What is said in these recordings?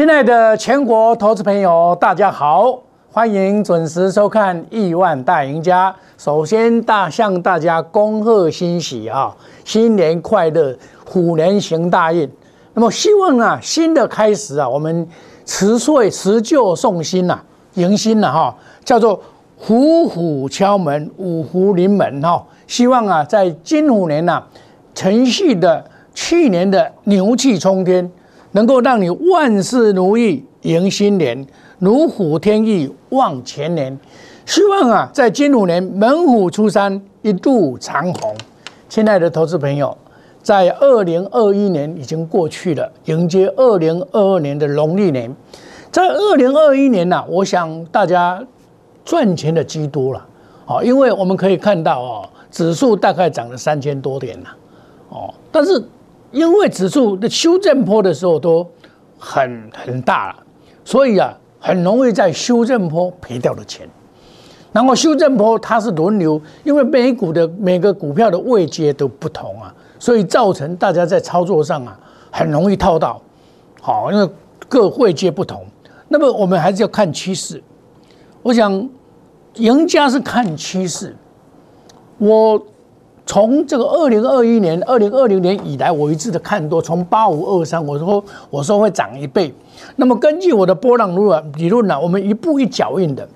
亲爱的全国投资朋友，大家好，欢迎准时收看《亿万大赢家》。首先，大向大家恭贺新喜啊，新年快乐，虎年行大运。那么，希望啊，新的开始啊，我们辞岁辞旧送新呐，迎新了哈，叫做虎虎敲门，五虎临门哈。希望啊，在金虎年呐，承续的去年的牛气冲天。能够让你万事如意，迎新年，如虎添翼，望前年。希望啊，在金虎年猛虎出山，一路长虹。亲爱的投资朋友，在二零二一年已经过去了，迎接二零二二年的农历年。在二零二一年呢，我想大家赚钱的居多了，哦，因为我们可以看到哦，指数大概涨了三千多点了，哦，但是。因为指数的修正坡的时候都很很大了，所以啊，很容易在修正坡赔掉了钱。然后修正坡它是轮流，因为每股的每个股票的位阶都不同啊，所以造成大家在操作上啊很容易套到。好，因为各位阶不同，那么我们还是要看趋势。我想赢家是看趋势，我。从这个二零二一年、二零二零年以来，我一直的看多，从八五二三，我说我说会涨一倍。那么根据我的波浪理论理论呢，我们一步一脚印的。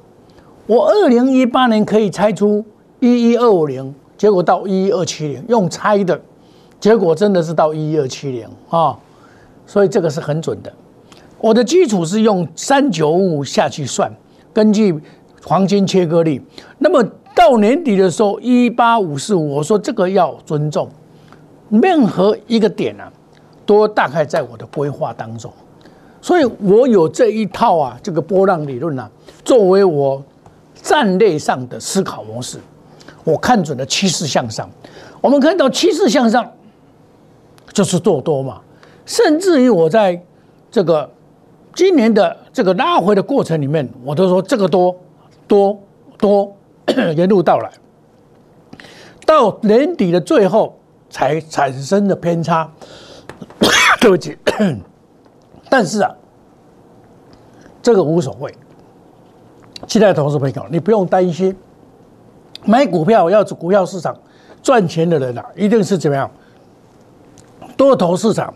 我二零一八年可以猜出一一二五零，结果到一一二七零，用猜的，结果真的是到一一二七零啊，所以这个是很准的。我的基础是用三九五下去算，根据黄金切割率，那么。到年底的时候，一八五四，我说这个要尊重，任何一个点啊，都大概在我的规划当中，所以我有这一套啊，这个波浪理论啊，作为我战略上的思考模式。我看准了趋势向上，我们看到趋势向上就是做多嘛，甚至于我在这个今年的这个拉回的过程里面，我都说这个多多多。沿路到来，到年底的最后才产生的偏差，对不起。但是啊，这个无所谓。期待投资朋友，你不用担心。买股票要股票市场赚钱的人啊，一定是怎么样？多头市场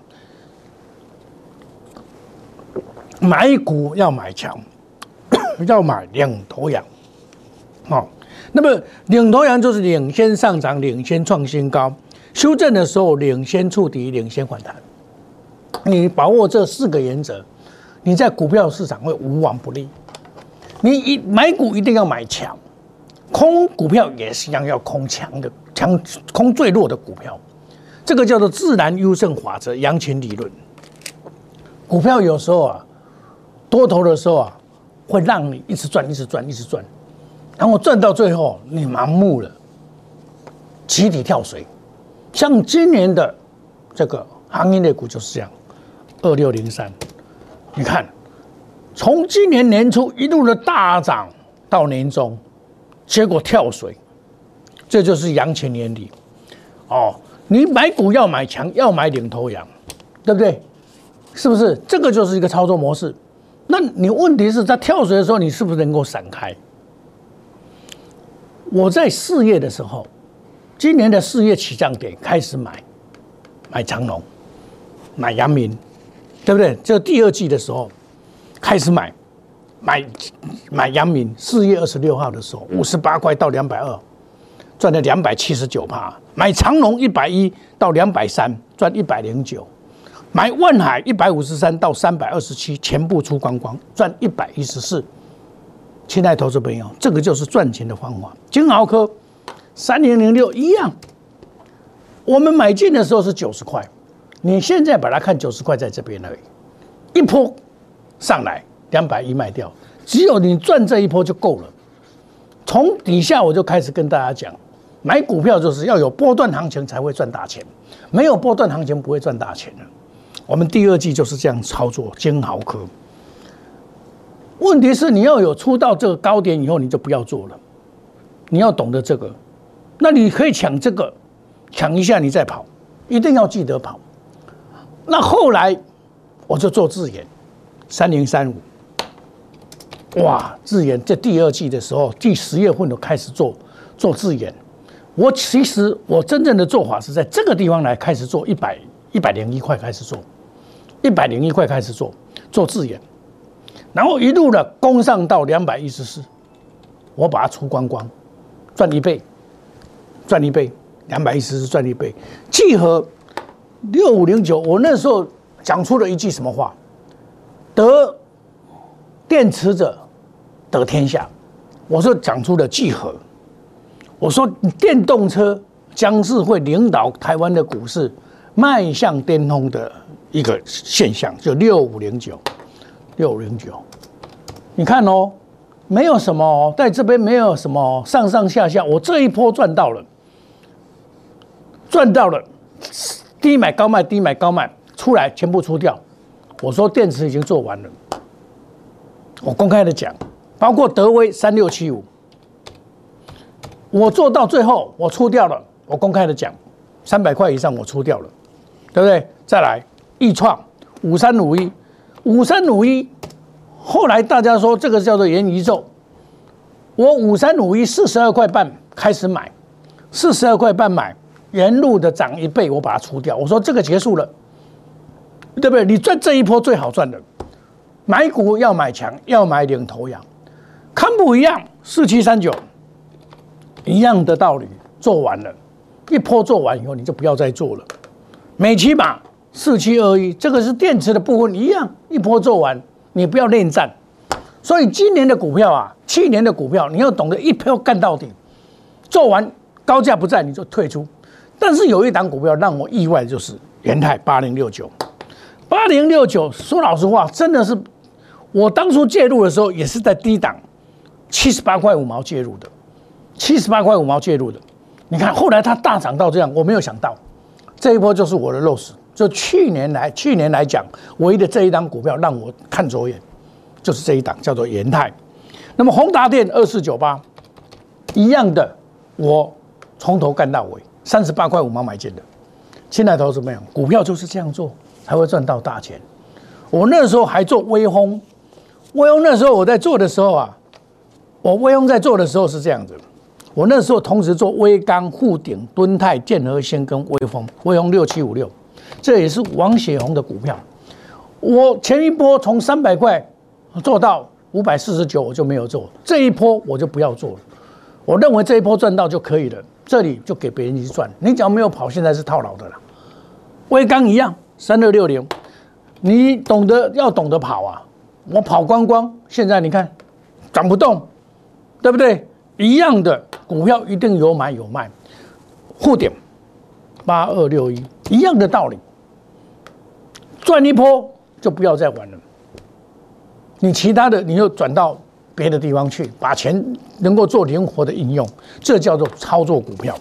买股要买强，要买两头羊，好。那么领头羊就是领先上涨、领先创新高，修正的时候领先触底、领先反弹。你把握这四个原则，你在股票市场会无往不利。你一买股一定要买强，空股票也是一样要空强的，强空最弱的股票。这个叫做自然优胜法则、羊群理论。股票有时候啊，多头的时候啊，会让你一直赚、一直赚、一直赚。然后赚到最后，你盲目了，集体跳水。像今年的这个行业类股就是这样，二六零三，你看，从今年年初一路的大涨到年终，结果跳水，这就是羊群原理。哦，你买股要买强，要买领头羊，对不对？是不是？这个就是一个操作模式。那你问题是在跳水的时候，你是不是能够闪开？我在四月的时候，今年的四月起涨点开始买，买长隆，买阳明，对不对？就第二季的时候开始买，买买阳明。四月二十六号的时候，五十八块到两百二，赚了两百七十九帕。买长隆一百一到两百三，赚一百零九。买万海一百五十三到三百二十七，全部出光光，赚一百一十四。亲爱投资朋友，这个就是赚钱的方法。金豪科三零零六一样，我们买进的时候是九十块，你现在把它看九十块在这边而已，一波上来两百一卖掉，只有你赚这一波就够了。从底下我就开始跟大家讲，买股票就是要有波段行情才会赚大钱，没有波段行情不会赚大钱的。我们第二季就是这样操作金豪科。问题是你要有出到这个高点以后，你就不要做了。你要懂得这个，那你可以抢这个，抢一下你再跑，一定要记得跑。那后来我就做自研，三零三五。哇，自研在第二季的时候，第十月份都开始做做自研。我其实我真正的做法是在这个地方来开始做一百一百零一块开始做，一百零一块开始做做自研，然后一路的攻上到两百一十四，我把它出光光，赚一倍，赚一倍，两百一十四赚一倍。聚合六五零九，我那时候讲出了一句什么话？得电池者得天下。我说讲出了聚合。我说，电动车将是会领导台湾的股市迈向巅峰的一个现象，就六五零九，六零九。你看哦，没有什么，在这边没有什么上上下下，我这一波赚到了，赚到了，低买高卖，低买高卖，出来全部出掉。我说电池已经做完了，我公开的讲，包括德威三六七五。我做到最后，我出掉了。我公开的讲，三百块以上我出掉了，对不对？再来，易创五三五一，五三五一，后来大家说这个叫做元宇宙。我五三五一四十二块半开始买，四十二块半买，沿路的涨一倍，我把它出掉。我说这个结束了，对不对？你赚这一波最好赚的，买股要买强，要买领头羊，康普一样，四七三九。一样的道理，做完了，一波做完以后，你就不要再做了。美骑马四七二一，这个是电池的部分，一样一波做完，你不要恋战。所以今年的股票啊，去年的股票，你要懂得一票干到底，做完高价不在你就退出。但是有一档股票让我意外，就是元泰八零六九，八零六九，说老实话，真的是我当初介入的时候也是在低档，七十八块五毛介入的。七十八块五毛介入的，你看后来它大涨到这样，我没有想到，这一波就是我的 loss。就去年来，去年来讲，唯一的这一档股票让我看走眼，就是这一档叫做延泰。那么宏达电二四九八，一样的，我从头干到尾，三十八块五毛买进的。现在投资朋友，股票就是这样做才会赚到大钱。我那时候还做微风，微风那时候我在做的时候啊，我微风在做的时候是这样子。我那时候同时做微钢、沪鼎、敦泰、建和先跟微风，微风六七五六，这也是王雪红的股票。我前一波从三百块做到五百四十九，我就没有做。这一波我就不要做了。我认为这一波赚到就可以了，这里就给别人去赚。你只要没有跑，现在是套牢的了。微钢一样，三六六零，你懂得要懂得跑啊。我跑光光，现在你看涨不动，对不对？一样的。股票一定有买有卖，互点八二六一一样的道理，赚一波就不要再玩了。你其他的你又转到别的地方去，把钱能够做灵活的应用，这叫做操作股票。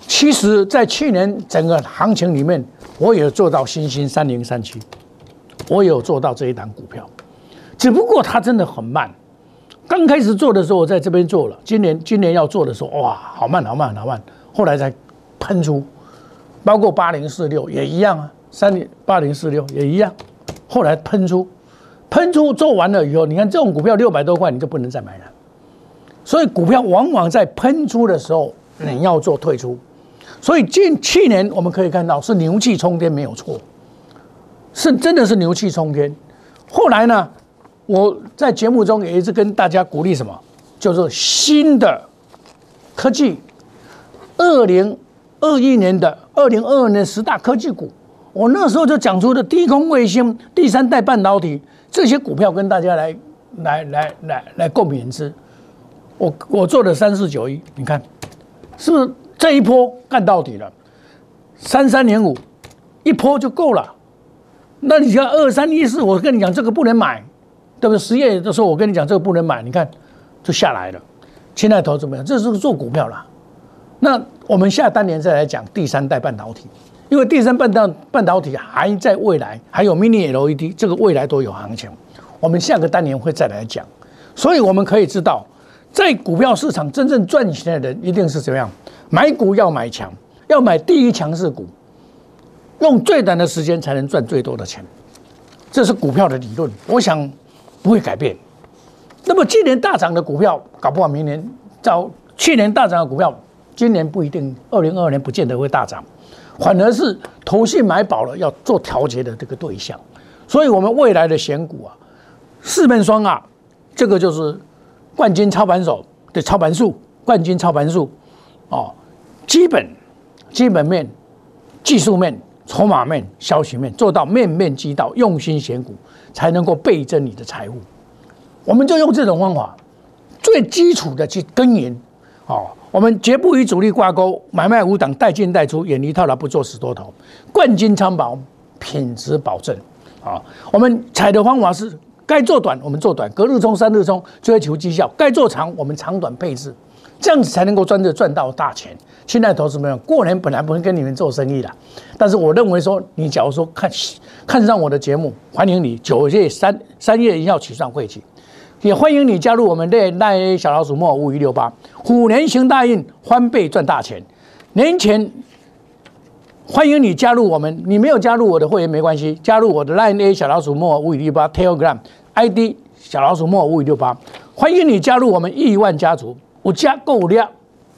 其实，在去年整个行情里面，我也做到新兴三零三七，我也有做到这一档股票，只不过它真的很慢。刚开始做的时候，我在这边做了。今年今年要做的时候，哇，好慢好慢好慢。后来才喷出，包括八零四六也一样啊，三零八零四六也一样。后来喷出，喷出做完了以后，你看这种股票六百多块你就不能再买了。所以股票往往在喷出的时候，你要做退出。所以近去年我们可以看到是牛气冲天没有错，是真的是牛气冲天。后来呢？我在节目中也一直跟大家鼓励什么，叫做新的科技。二零二一年的二零二二年十大科技股，我那时候就讲出的低空卫星、第三代半导体这些股票，跟大家来来来来来共勉之。我我做的三四九一，你看是不是这一波干到底了？三三年五一波就够了。那你像二三一四，我跟你讲，这个不能买。对不对？十月的时候，我跟你讲，这个不能买，你看就下来了。现在投怎么样？这是做股票了。那我们下单年再来讲第三代半导体，因为第三半导半导体还在未来，还有 Mini LED，这个未来都有行情。我们下个单年会再来讲。所以我们可以知道，在股票市场真正赚钱的人一定是怎么样？买股要买强，要买第一强势股，用最短的时间才能赚最多的钱。这是股票的理论，我想不会改变。那么今年大涨的股票，搞不好明年照去年大涨的股票，今年不一定，二零二二年不见得会大涨，反而是投信买饱了要做调节的这个对象。所以，我们未来的选股啊，四面双啊，这个就是冠军操盘手的操盘术，冠军操盘术哦，基本基本面、技术面、筹码面、消息面，做到面面俱到，用心选股，才能够倍增你的财富。我们就用这种方法，最基础的去耕耘，哦，我们绝不与主力挂钩，买卖无挡，带进带出，远离套牢，不做死多头，冠军仓保，品质保证，啊，我们采的方法是，该做短我们做短，隔日冲、三日冲，追求绩效；该做长，我们长短配置，这样子才能够真的赚到大钱。现在投资朋友，过年本来不会跟你们做生意的，但是我认为说，你假如说看看上我的节目，欢迎你九月三三月一号起算会期。也欢迎你加入我们的赖小老鼠莫五一六八虎年行大运，翻倍赚大钱。年前欢迎你加入我们，你没有加入我的会员没关系，加入我的赖 A 小老鼠莫五一六八 Telegram ID 小老鼠莫五一六八，欢迎你加入我们亿万家族，我加够量。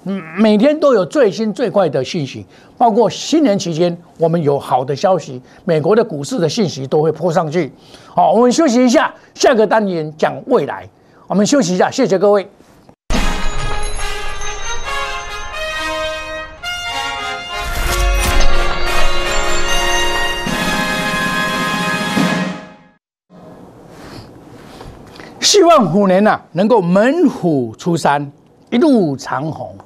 嗯，每天都有最新最快的信息，包括新年期间我们有好的消息，美国的股市的信息都会泼上去。好，我们休息一下，下个单元讲未来。我们休息一下，谢谢各位。希望虎年呐，能够猛虎出山，一路长虹。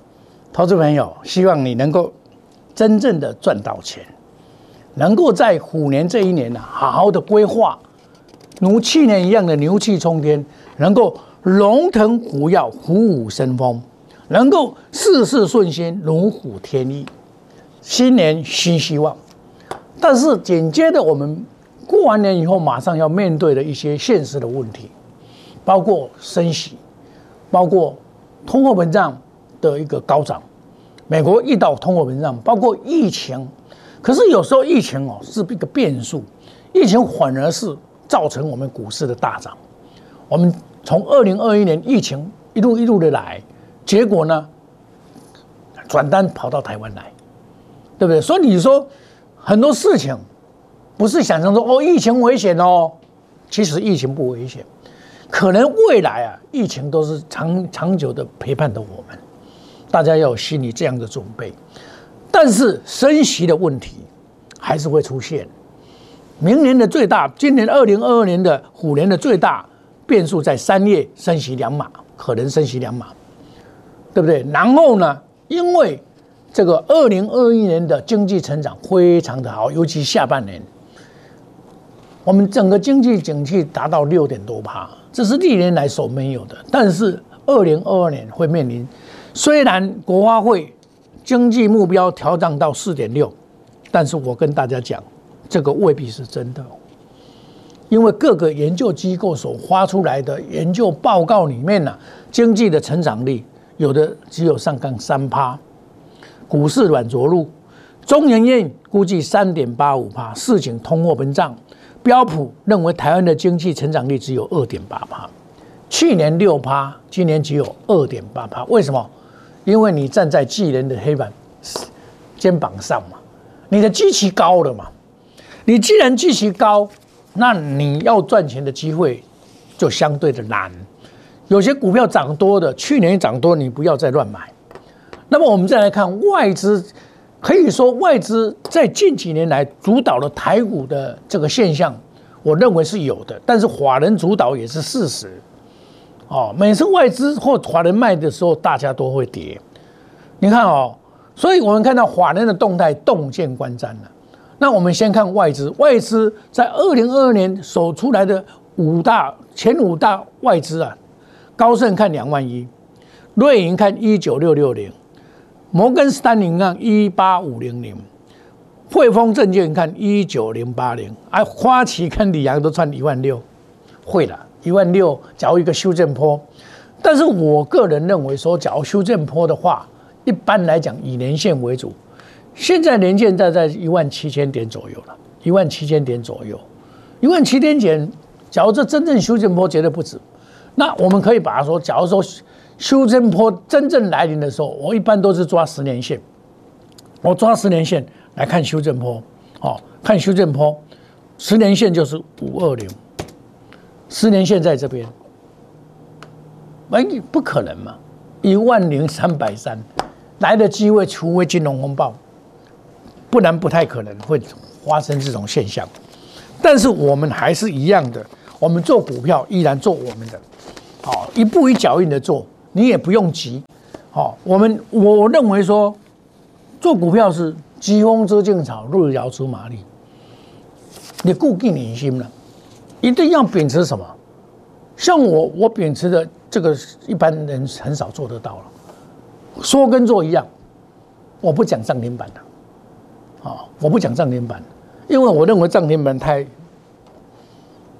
投资朋友，希望你能够真正的赚到钱，能够在虎年这一年呢，好好的规划，如去年一样的牛气冲天，能够龙腾虎跃、虎虎生风，能够事事顺心、如虎添翼。新年新希望，但是紧接着我们过完年以后，马上要面对的一些现实的问题，包括升息，包括通货膨胀。的一个高涨，美国遇到通货膨胀，包括疫情，可是有时候疫情哦是一个变数，疫情反而是造成我们股市的大涨。我们从二零二一年疫情一路一路的来，结果呢，转单跑到台湾来，对不对？所以你说很多事情不是想象中哦，疫情危险哦，其实疫情不危险，可能未来啊，疫情都是长长久的陪伴着我们。大家要有心理这样的准备，但是升息的问题还是会出现。明年的最大，今年二零二二年的虎年的最大变数在三月升息两码，可能升息两码，对不对？然后呢，因为这个二零二一年的经济成长非常的好，尤其下半年，我们整个经济景气达到六点多趴，这是历年来所没有的。但是二零二二年会面临。虽然国发会经济目标调整到四点六，但是我跟大家讲，这个未必是真的，因为各个研究机构所发出来的研究报告里面呢，经济的成长率有的只有上杠三趴，股市软着陆，中研院估计三点八五趴，市井通货膨胀，标普认为台湾的经济成长率只有二点八趴，去年六趴，今年只有二点八趴，为什么？因为你站在巨人的黑板肩膀上嘛，你的基期高了嘛，你既然基期高，那你要赚钱的机会就相对的难。有些股票涨多的，去年涨多，你不要再乱买。那么我们再来看外资，可以说外资在近几年来主导了台股的这个现象，我认为是有的，但是法人主导也是事实。哦，每次外资或法人卖的时候，大家都会跌。你看哦，所以我们看到法人的动态，洞见观瞻了。那我们先看外资，外资在二零二二年首出来的五大前五大外资啊，高盛看两万一，瑞银看一九六六零，摩根斯坦利看一八五零零，汇丰证券看一九零八零，而花旗看里昂都赚一万六，会了。一万六，假如一个修正坡，但是我个人认为说，假如修正坡的话，一般来讲以年线为主，现在年线在在一万七千点左右了，一万七千点左右，一万七千点，假如这真正修正坡绝对不止，那我们可以把它说，假如说修正坡真正来临的时候，我一般都是抓十年线，我抓十年线来看修正坡，哦，看修正坡，十年线就是五二零，十年线在这边，哎，不可能嘛，一万零三百三，来的机会，除非金融风暴，不然不太可能会发生这种现象。但是我们还是一样的，我们做股票依然做我们的，好，一步一脚印的做，你也不用急，好，我们我认为说，做股票是疾风知劲草，路遥知马力，你固定你心了，一定要秉持什么？像我，我秉持的这个一般人很少做得到了，说跟做一样，我不讲涨停板的，啊，我不讲涨停板。因为我认为涨停板太，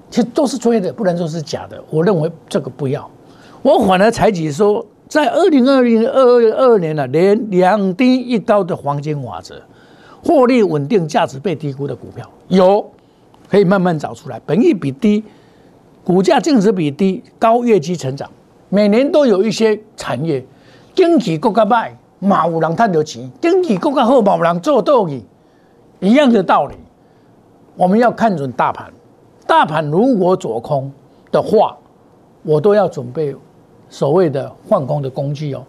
其实都是吹的，不能说是假的。我认为这个不要，我反而采取说，在二零二零二二年呢，连两低一高的黄金法则，获利稳定、价值被低估的股票有，可以慢慢找出来。本益比低，股价净值比低，高业绩成长，每年都有一些产业经济国家卖，马有人赚到钱；经济国家好，马有人做倒去，一样的道理。我们要看准大盘，大盘如果做空的话，我都要准备所谓的换空的工具哦，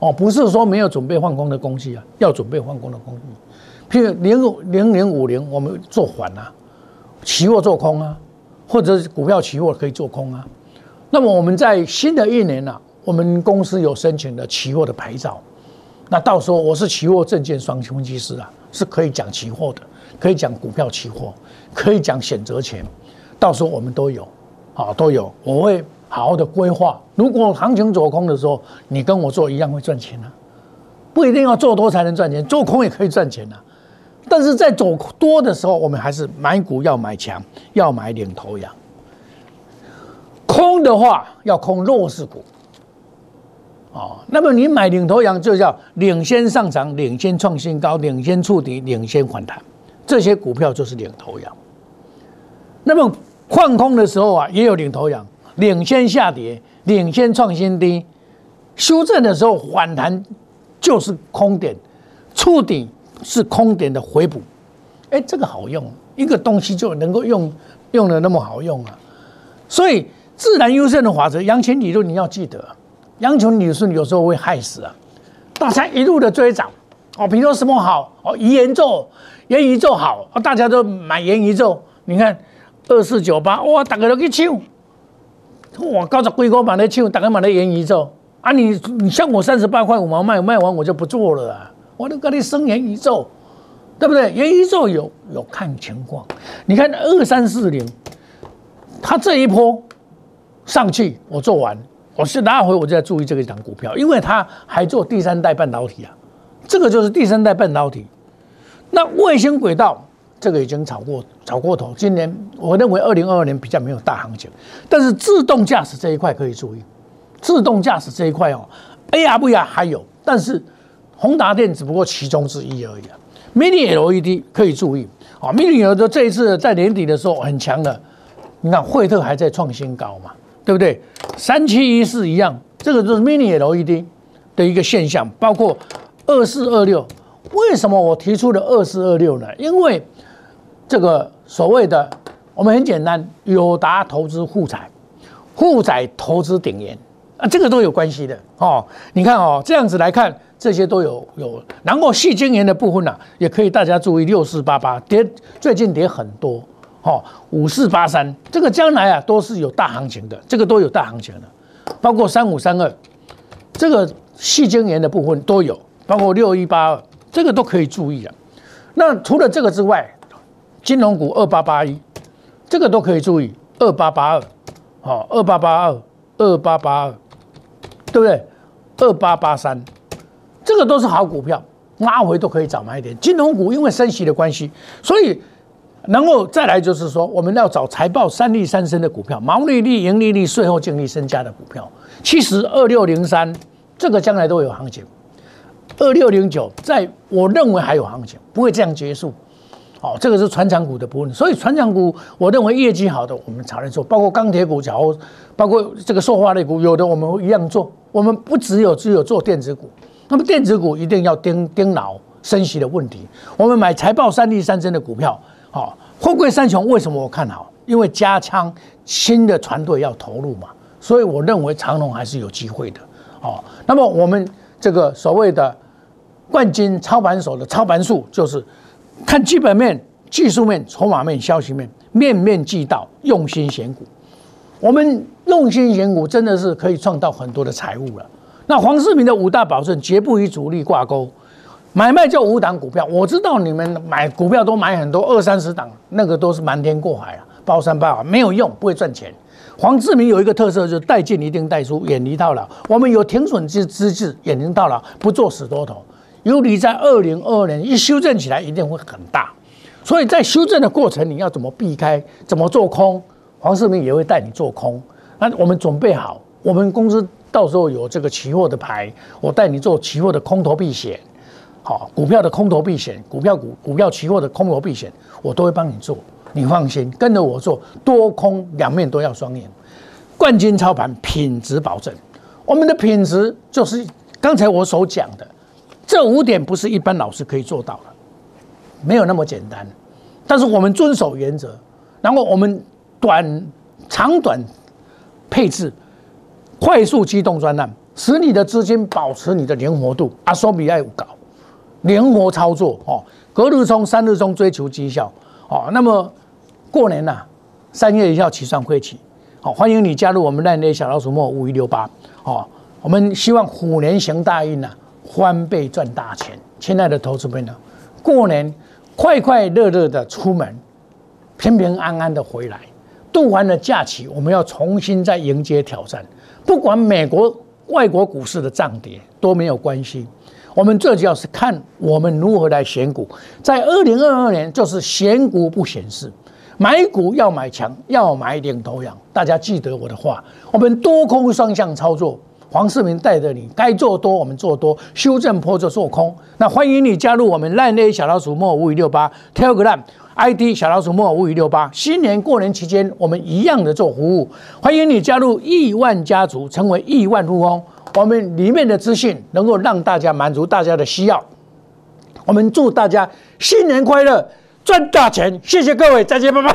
哦，不是说没有准备换空的工具啊，要准备换空的工具，譬如零零零五零，我们做缓啊，期货做空啊，或者是股票期货可以做空啊。那么我们在新的一年呢，我们公司有申请的期货的牌照，那到时候我是期货证券双分析师啊，是可以讲期货的。可以讲股票期货，可以讲选择权，到时候我们都有，啊都有，我会好好的规划。如果行情走空的时候，你跟我做一样会赚钱啊，不一定要做多才能赚钱，做空也可以赚钱啊。但是在走多的时候，我们还是买股要买强，要买领头羊。空的话要空弱势股。哦，那么你买领头羊就叫领先上涨、领先创新高、领先触底、领先反弹。这些股票就是领头羊。那么换空的时候啊，也有领头羊，领先下跌，领先创新低，修正的时候反弹就是空点，触底是空点的回补。哎，这个好用，一个东西就能够用用的那么好用啊。所以自然优胜的法则，羊群理论你要记得，羊群理论有时候会害死啊，大家一路的追涨哦，比如说什么好哦，遗言咒。元宇宙好，大家都买元宇宙。你看二四九八，哇，大家都去抢，哇，高十几块买的抢，大家买的元宇宙啊。你你像我三十八块五毛卖，卖完我就不做了啊。我都跟你升元宇宙，对不对？元宇宙有有看情况。你看二三四零，它这一波上去，我做完，我是拿回我就在注意这个档股票，因为它还做第三代半导体啊，这个就是第三代半导体。那卫星轨道这个已经炒过炒过头，今年我认为二零二二年比较没有大行情，但是自动驾驶这一块可以注意，自动驾驶这一块哦，AR 不 r 还有，但是宏达电只不过其中之一而已啊。Mini LED 可以注意啊，Mini LED 这一次在年底的时候很强的，你看惠特还在创新高嘛，对不对？三七一四一样，这个就是 Mini LED 的一个现象，包括二四二六。为什么我提出了二四二六呢？因为这个所谓的我们很简单，友达投资富彩，富彩投资顶研啊，这个都有关系的哦。你看哦，这样子来看，这些都有有。然后细晶圆的部分呢，也可以大家注意六四八八跌，最近跌很多哦。五四八三这个将来啊都是有大行情的，这个都有大行情的，包括三五三二这个细晶圆的部分都有，包括六一八二。这个都可以注意啊。那除了这个之外，金融股二八八一，这个都可以注意。二八八二，好，二八八二，二八八二，对不对？二八八三，这个都是好股票，拉回都可以找买点。金融股因为升息的关系，所以然后再来就是说，我们要找财报三利三升的股票，毛利率、盈利率、税后净利增加的股票。其实二六零三，这个将来都有行情。二六零九，在我认为还有行情，不会这样结束，哦，这个是船长股的部分。所以船长股，我认为业绩好的我们才能做，包括钢铁股，假如包括这个塑化类股，有的我们一样做。我们不只有只有做电子股，那么电子股一定要盯盯牢升息的问题。我们买财报三利三升的股票，好，富贵三雄为什么我看好？因为加仓新的船队要投入嘛，所以我认为长隆还是有机会的。哦，那么我们这个所谓的冠军操盘手的操盘术，就是看基本面、技术面、筹码面、消息面，面面俱到，用心选股。我们用心选股，真的是可以创造很多的财务了。那黄世明的五大保证绝不与主力挂钩，买卖就五档股票。我知道你们买股票都买很多二三十档，那个都是瞒天过海啊，包山包海没有用，不会赚钱。黄志明有一个特色，就是带进一定带出，远离套牢。我们有停损之资质，远离套牢，不做死多头。尤其在二零二二年一修正起来，一定会很大。所以在修正的过程，你要怎么避开，怎么做空？黄世明也会带你做空。那我们准备好，我们公司到时候有这个期货的牌，我带你做期货的空头避险，好，股票的空头避险，股票股股票期货的空头避险，我都会帮你做。你放心，跟着我做，多空两面都要双赢，冠军操盘品质保证。我们的品质就是刚才我所讲的，这五点不是一般老师可以做到的，没有那么简单。但是我们遵守原则，然后我们短长短配置，快速机动专案，使你的资金保持你的灵活度。阿索比爱搞灵活操作哦，隔日冲，三日冲，追求绩效哦。那么。过年呐，三月一号起算会起，好，欢迎你加入我们那内小老鼠莫五一六八，哦，我们希望虎年行大运呐，翻倍赚大钱。亲爱的投资朋友，过年快快乐乐的出门，平平安安的回来，度完了假期，我们要重新再迎接挑战。不管美国、外国股市的涨跌都没有关系，我们最主要是看我们如何来选股。在二零二二年，就是选股不选市。买股要买强，要买领头羊。大家记得我的话，我们多空双向操作。黄世明带着你，该做多我们做多，修正坡就做空。那欢迎你加入我们烂 A 小老鼠莫五五六八 Telegram ID 小老鼠莫五五六八。新年过年期间，我们一样的做服务。欢迎你加入亿万家族，成为亿万富翁。我们里面的资讯能够让大家满足大家的需要。我们祝大家新年快乐！赚大钱！谢谢各位，再见，拜拜。